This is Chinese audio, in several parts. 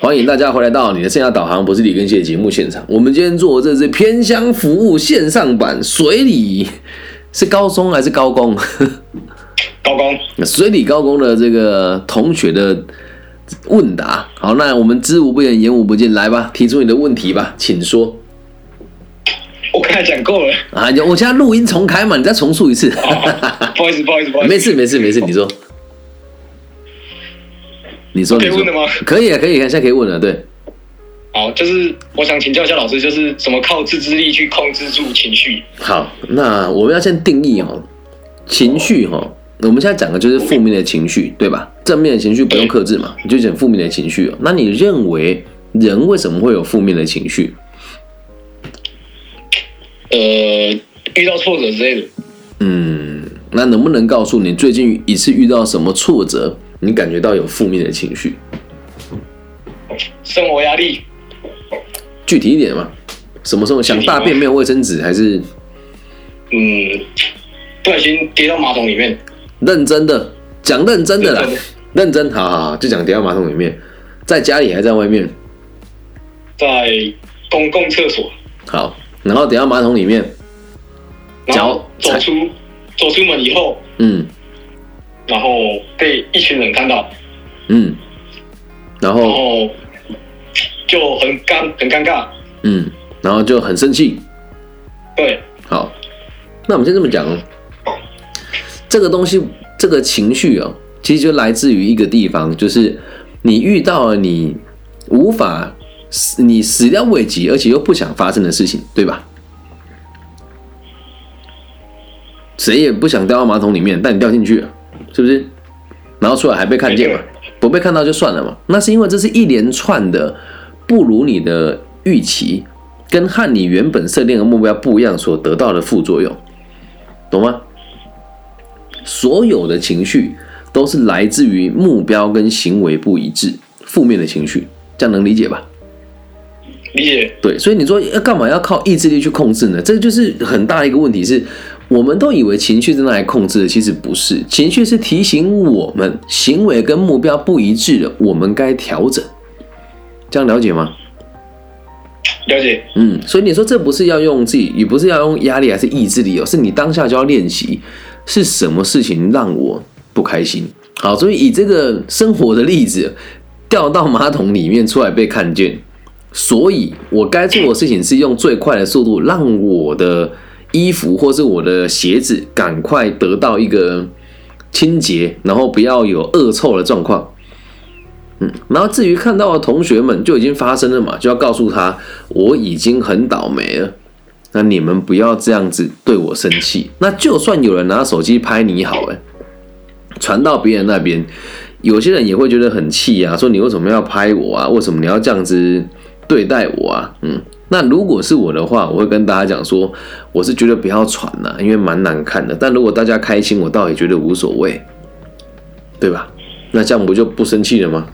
欢迎大家回来到你的线下导航，不是李根谢节目现场。我们今天做的这是偏乡服务线上版，水里是高中还是高工？高工，水里高工的这个同学的问答。好，那我们知无不言，言无不尽，来吧，提出你的问题吧，请说。我刚才讲够了啊，我现在录音重开嘛，你再重述一次。不好意思，不好意思，不好意思，没事，没事，没事，你说。你说可以问的吗？可以啊，可以，现在可以问了。对，好，就是我想请教一下老师，就是怎么靠自制力去控制住情绪？好，那我们要先定义哦，情绪哈，我们现在讲的就是负面的情绪，对吧？正面的情绪不用克制嘛，你就讲负面的情绪。那你认为人为什么会有负面的情绪？呃，遇到挫折之类的。嗯，那能不能告诉你最近一次遇到什么挫折？你感觉到有负面的情绪，生活压力，具体一点嘛？什么时候想大便没有卫生纸，还是嗯，不小心跌到马桶里面？认真的讲，认真的啦，认真，好好好，就讲跌到马桶里面，在家里还是在外面？在公共厕所。好，然后跌到马桶里面，脚走出走出门以后，嗯。然后被一群人看到，嗯，然后，然后就很尴很尴尬，嗯，然后就很生气，对，好，那我们先这么讲哦，这个东西，这个情绪哦，其实就来自于一个地方，就是你遇到了你无法你始料未及，而且又不想发生的事情，对吧？谁也不想掉到马桶里面，但你掉进去了。是不是？然后出来还被看见嘛？不被看到就算了嘛？那是因为这是一连串的不如你的预期，跟和你原本设定的目标不一样所得到的副作用，懂吗？所有的情绪都是来自于目标跟行为不一致，负面的情绪，这样能理解吧？理解。对，所以你说要干嘛要靠意志力去控制呢？这就是很大一个问题是。我们都以为情绪在那里控制的，其实不是。情绪是提醒我们行为跟目标不一致了，我们该调整。这样了解吗？了解。嗯，所以你说这不是要用自己，也不是要用压力还是意志力哦，是你当下就要练习，是什么事情让我不开心？好，所以以这个生活的例子，掉到马桶里面出来被看见，所以我该做的事情是用最快的速度让我的。衣服或是我的鞋子，赶快得到一个清洁，然后不要有恶臭的状况。嗯，然后至于看到的同学们就已经发生了嘛，就要告诉他我已经很倒霉了。那你们不要这样子对我生气。那就算有人拿手机拍你好，哎，传到别人那边，有些人也会觉得很气啊，说你为什么要拍我啊？为什么你要这样子对待我啊？嗯。那如果是我的话，我会跟大家讲说，我是觉得不要传了，因为蛮难看的。但如果大家开心，我倒也觉得无所谓，对吧？那这样不就不生气了吗？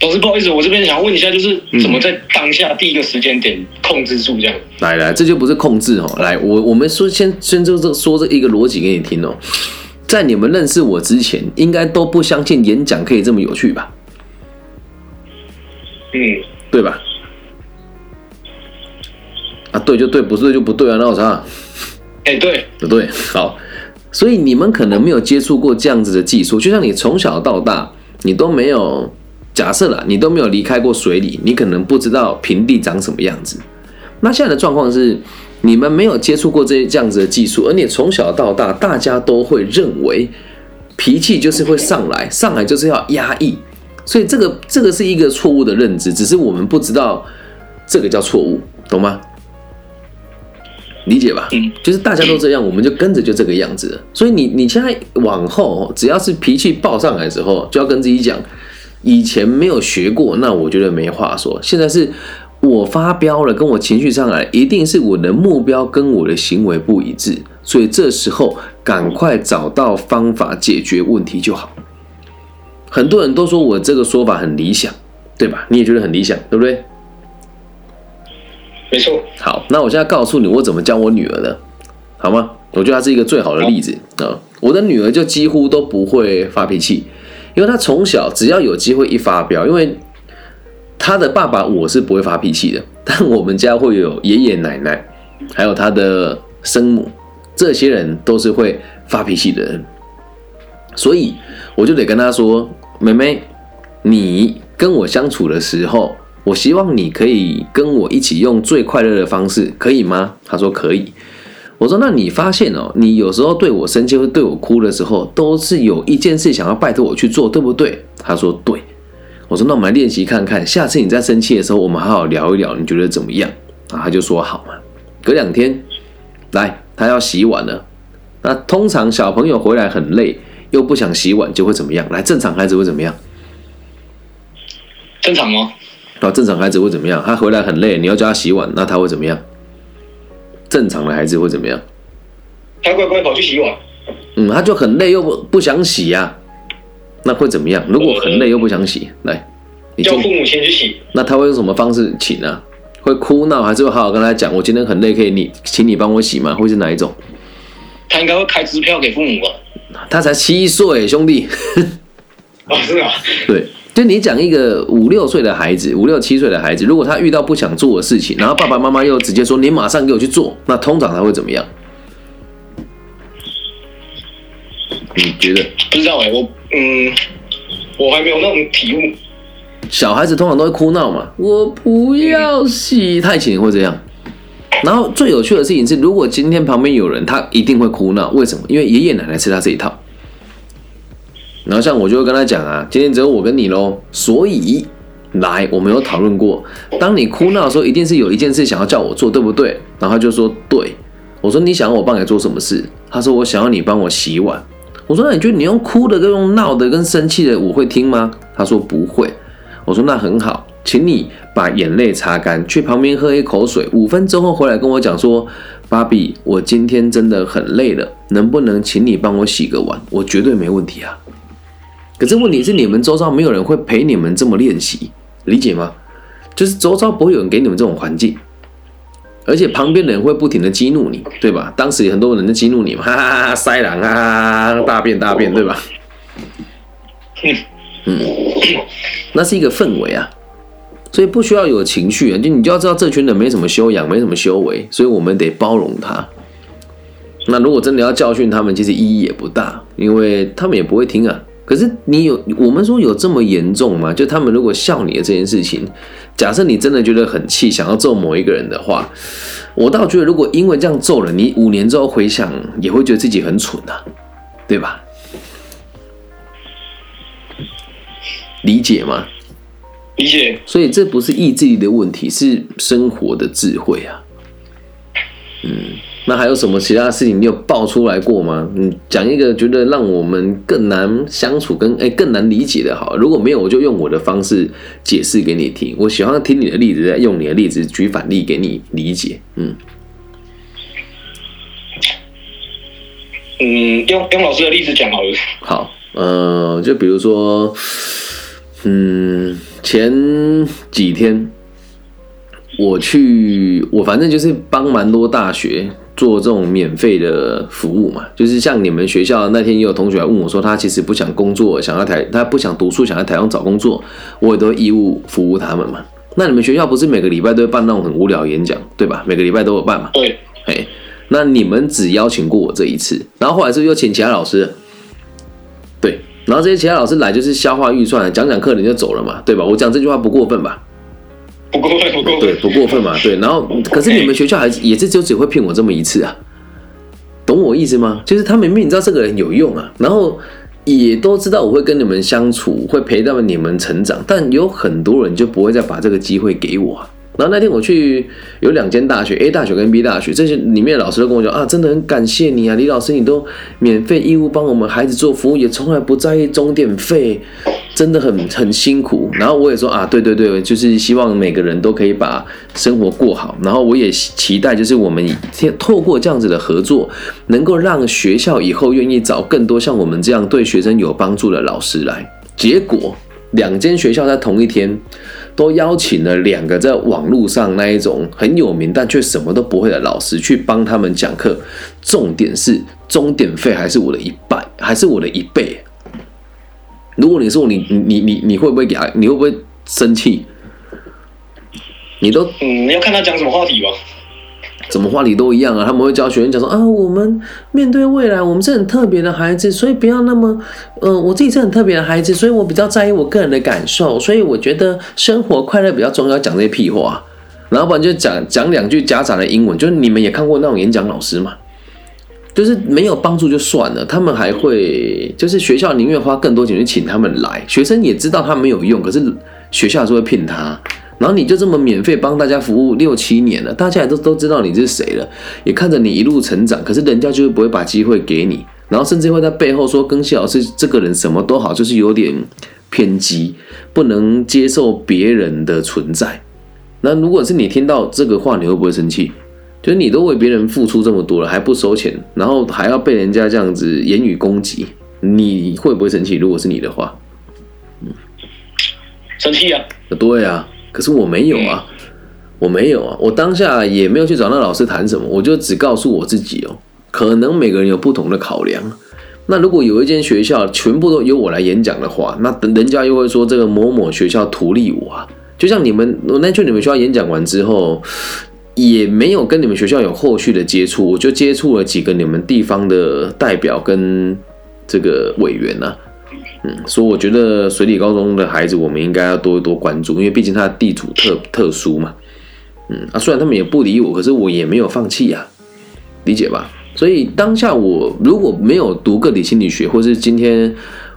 老师，不好意思，我这边想问一下，就是怎么在当下第一个时间点控制住这样？来来，这就不是控制哦。来，我我们说先先就这说这一个逻辑给你听哦。在你们认识我之前，应该都不相信演讲可以这么有趣吧？嗯，对吧？啊，对就对，不对就不对啊，那我啥？哎，对，不对，好，所以你们可能没有接触过这样子的技术，就像你从小到大，你都没有假设了，你都没有离开过水里，你可能不知道平地长什么样子。那现在的状况是，你们没有接触过这些这样子的技术，而你从小到大，大家都会认为脾气就是会上来，上来就是要压抑，所以这个这个是一个错误的认知，只是我们不知道这个叫错误，懂吗？理解吧，嗯，就是大家都这样，我们就跟着就这个样子。所以你你现在往后，只要是脾气爆上来之后，就要跟自己讲，以前没有学过，那我觉得没话说。现在是我发飙了，跟我情绪上来，一定是我的目标跟我的行为不一致，所以这时候赶快找到方法解决问题就好。很多人都说我这个说法很理想，对吧？你也觉得很理想，对不对？没错，好，那我现在告诉你我怎么教我女儿的，好吗？我觉得她是一个最好的例子啊。我的女儿就几乎都不会发脾气，因为她从小只要有机会一发飙，因为她的爸爸我是不会发脾气的，但我们家会有爷爷奶奶，还有她的生母，这些人都是会发脾气的人，所以我就得跟他说：“妹妹，你跟我相处的时候，我希望你可以跟我一起用最快乐的方式，可以吗？”他说：“可以。”我说：“那你发现哦，你有时候对我生气或对我哭的时候，都是有一件事想要拜托我去做，对不对？”他说：“对。”我说：“那我们来练习看看，下次你在生气的时候，我们好好聊一聊，你觉得怎么样？”啊，他就说：“好嘛。”隔两天，来，他要洗碗了。那通常小朋友回来很累，又不想洗碗，就会怎么样？来，正常孩子会怎么样？正常吗？啊，正常孩子会怎么样？他回来很累，你要叫他洗碗，那他会怎么样？正常的孩子会怎么样？他乖乖跑去洗碗。嗯，他就很累又不不想洗呀，那会怎么样？如果很累又不想洗，来，你叫父母亲去洗。那他会用什么方式请啊？会哭闹，还是会好好跟他讲？我今天很累，可以你请你帮我洗吗？会是哪一种？他应该会开支票给父母吧？他才七岁，兄弟。啊，是啊。对。就你讲一个五六岁的孩子，五六七岁的孩子，如果他遇到不想做的事情，然后爸爸妈妈又直接说你马上给我去做，那通常他会怎么样？你觉得？不知道哎，我嗯，我还没有那种体悟。小孩子通常都会哭闹嘛，我不要洗，太轻会这样。然后最有趣的事情是，如果今天旁边有人，他一定会哭闹。为什么？因为爷爷奶奶吃他这一套。然后像我就会跟他讲啊，今天只有我跟你喽，所以来，我们有讨论过，当你哭闹的时候，一定是有一件事想要叫我做，对不对？然后他就说对，我说你想要我帮你做什么事？他说我想要你帮我洗碗。我说那你觉得你用哭的跟用闹的跟生气的我会听吗？他说不会。我说那很好，请你把眼泪擦干，去旁边喝一口水，五分钟后回来跟我讲说，芭比，我今天真的很累了，能不能请你帮我洗个碗？我绝对没问题啊。可是问题是，你们周遭没有人会陪你们这么练习，理解吗？就是周遭不会有人给你们这种环境，而且旁边人会不停的激怒你，对吧？当时有很多人在激怒你嘛，哈哈哈，塞狼啊，大便大便，对吧？嗯，那是一个氛围啊，所以不需要有情绪啊，就你就要知道这群人没什么修养，没什么修为，所以我们得包容他。那如果真的要教训他们，其实意义也不大，因为他们也不会听啊。可是你有我们说有这么严重吗？就他们如果笑你的这件事情，假设你真的觉得很气，想要揍某一个人的话，我倒觉得如果因为这样揍了你，五年之后回想也会觉得自己很蠢啊，对吧？理解吗？理解。所以这不是意志力的问题，是生活的智慧啊。嗯。那还有什么其他事情你有爆出来过吗？你讲一个觉得让我们更难相处、跟哎更难理解的，好。如果没有，我就用我的方式解释给你听。我喜欢听你的例子，再用你的例子举反例给你理解。嗯，嗯，用用老师的例子讲好了。好，呃，就比如说，嗯，前几天我去，我反正就是帮蛮多大学。做这种免费的服务嘛，就是像你们学校那天也有同学来问我说，他其实不想工作，想要台，他不想读书，想要台湾找工作，我也都义务服务他们嘛。那你们学校不是每个礼拜都会办那种很无聊演讲，对吧？每个礼拜都有办嘛。对。哎，那你们只邀请过我这一次，然后后来是又请其他老师，对，然后这些其他老师来就是消化预算，讲讲课人就走了嘛，对吧？我讲这句话不过分吧？不过分，不过分，对，不过分嘛，对。然后，可是你们学校还也是就只会骗我这么一次啊，懂我意思吗？就是他明明你知道这个人有用啊，然后也都知道我会跟你们相处，会陪到你们成长，但有很多人就不会再把这个机会给我。然后那天我去有两间大学，A 大学跟 B 大学，这些里面的老师都跟我讲啊，真的很感谢你啊，李老师，你都免费义务帮我们孩子做服务，也从来不在意钟点费，真的很很辛苦。然后我也说啊，对对对，就是希望每个人都可以把生活过好。然后我也期待，就是我们透过这样子的合作，能够让学校以后愿意找更多像我们这样对学生有帮助的老师来。结果两间学校在同一天。都邀请了两个在网络上那一种很有名但却什么都不会的老师去帮他们讲课，重点是钟点费还是我的一半，还是我的一倍。如果你是我你你你你会不会给他？你会不会生气？你都嗯，你要看他讲什么话题吧。什么话题都一样啊，他们会教学生讲说啊，我们面对未来，我们是很特别的孩子，所以不要那么，呃，我自己是很特别的孩子，所以我比较在意我个人的感受，所以我觉得生活快乐比较重要，讲这些屁话，然后不然就讲讲两句夹杂的英文，就是你们也看过那种演讲老师嘛，就是没有帮助就算了，他们还会就是学校宁愿花更多钱去请他们来，学生也知道他没有用，可是学校还是会骗他。然后你就这么免费帮大家服务六七年了，大家也都都知道你是谁了，也看着你一路成长，可是人家就是不会把机会给你，然后甚至会在背后说庚希老师这个人什么都好，就是有点偏激，不能接受别人的存在。那如果是你听到这个话，你会不会生气？就是你都为别人付出这么多了，还不收钱，然后还要被人家这样子言语攻击，你会不会生气？如果是你的话，嗯，生气啊？对啊。可是我没有啊，我没有啊，我当下也没有去找那老师谈什么，我就只告诉我自己哦，可能每个人有不同的考量。那如果有一间学校全部都由我来演讲的话，那人家又会说这个某某学校图利我啊。就像你们，我那去你们学校演讲完之后，也没有跟你们学校有后续的接触，我就接触了几个你们地方的代表跟这个委员呐。嗯，所以我觉得水里高中的孩子，我们应该要多多关注，因为毕竟他的地主特特殊嘛。嗯啊，虽然他们也不理我，可是我也没有放弃呀，理解吧？所以当下我如果没有读个体心理学，或是今天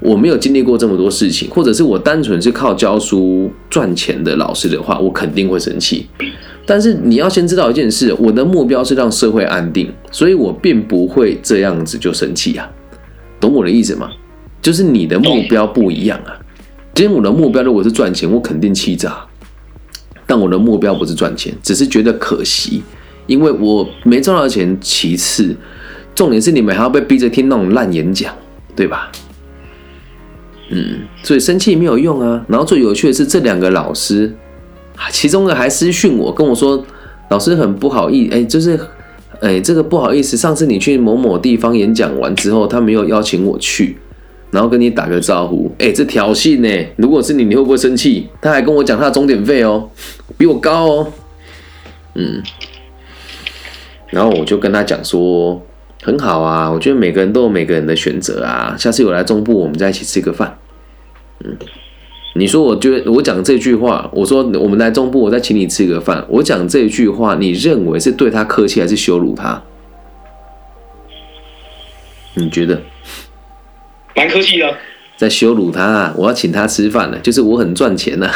我没有经历过这么多事情，或者是我单纯是靠教书赚钱的老师的话，我肯定会生气。但是你要先知道一件事，我的目标是让社会安定，所以我并不会这样子就生气呀，懂我的意思吗？就是你的目标不一样啊！今天我的目标如果是赚钱，我肯定气炸。但我的目标不是赚钱，只是觉得可惜，因为我没赚到钱。其次，重点是你们还要被逼着听那种烂演讲，对吧？嗯，所以生气没有用啊。然后最有趣的是，这两个老师，其中的还私讯我，跟我说：“老师很不好意思，哎，就是哎，这个不好意思，上次你去某某地方演讲完之后，他没有邀请我去。”然后跟你打个招呼，哎，这挑衅呢？如果是你，你会不会生气？他还跟我讲他的终点费哦，比我高哦，嗯。然后我就跟他讲说，很好啊，我觉得每个人都有每个人的选择啊。下次我来中部，我们再一起吃个饭。嗯，你说，我觉得我讲这句话，我说我们来中部，我再请你吃个饭。我讲这句话，你认为是对他客气还是羞辱他？你觉得？蛮客气的，在羞辱他。我要请他吃饭了，就是我很赚钱呐，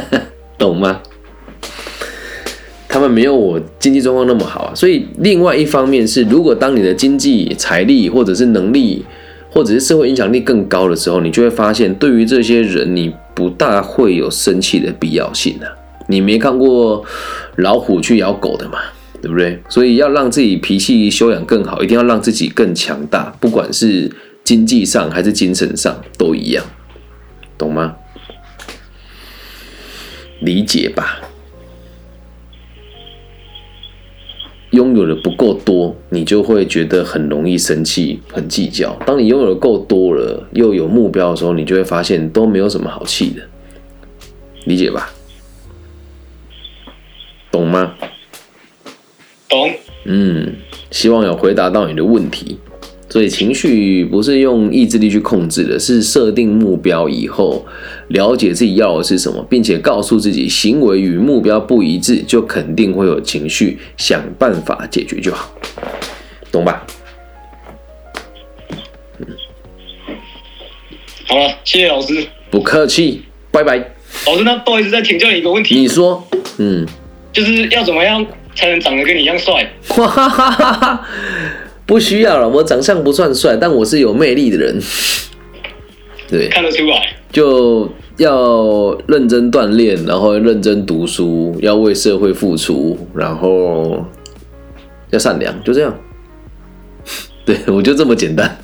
懂吗？他们没有我经济状况那么好啊，所以另外一方面是，如果当你的经济财力或者是能力，或者是社会影响力更高的时候，你就会发现，对于这些人，你不大会有生气的必要性啊。你没看过老虎去咬狗的嘛，对不对？所以要让自己脾气修养更好，一定要让自己更强大，不管是。经济上还是精神上都一样，懂吗？理解吧。拥有的不够多，你就会觉得很容易生气、很计较。当你拥有的够多了，又有目标的时候，你就会发现都没有什么好气的。理解吧？懂吗？懂。嗯，希望有回答到你的问题。所以情绪不是用意志力去控制的，是设定目标以后，了解自己要的是什么，并且告诉自己行为与目标不一致，就肯定会有情绪，想办法解决就好，懂吧？嗯，好了，谢谢老师，不客气，拜拜。老师，那不好意思，再请教你一个问题，你说，嗯，就是要怎么样才能长得跟你一样帅？不需要了，我长相不算帅，但我是有魅力的人。对，看得出来。就要认真锻炼，然后认真读书，要为社会付出，然后要善良，就这样。对我就这么简单。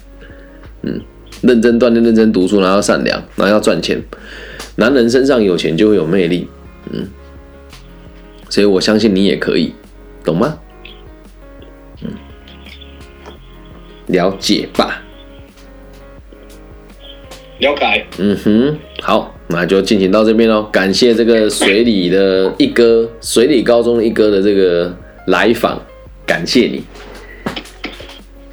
嗯，认真锻炼，认真读书，然后善良，然后要赚钱。男人身上有钱就会有魅力。嗯，所以我相信你也可以，懂吗？了解吧，了解。嗯哼，好，那就进行到这边喽。感谢这个水里的一哥，水里高中一哥的这个来访，感谢你。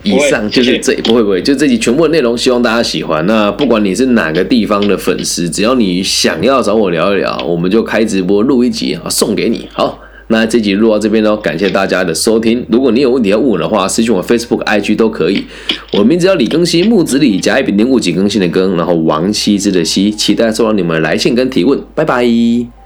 以上就是这不会不会，就这集全部的内容，希望大家喜欢。那不管你是哪个地方的粉丝，只要你想要找我聊一聊，我们就开直播录一集啊，送给你。好。那这集录到这边喽，感谢大家的收听。如果你有问题要问我的话，私信我 Facebook、IG 都可以。我名字叫李更新，木子李，甲乙丙丁戊己更新的更，然后王羲之的羲，期待收到你们来信跟提问。拜拜。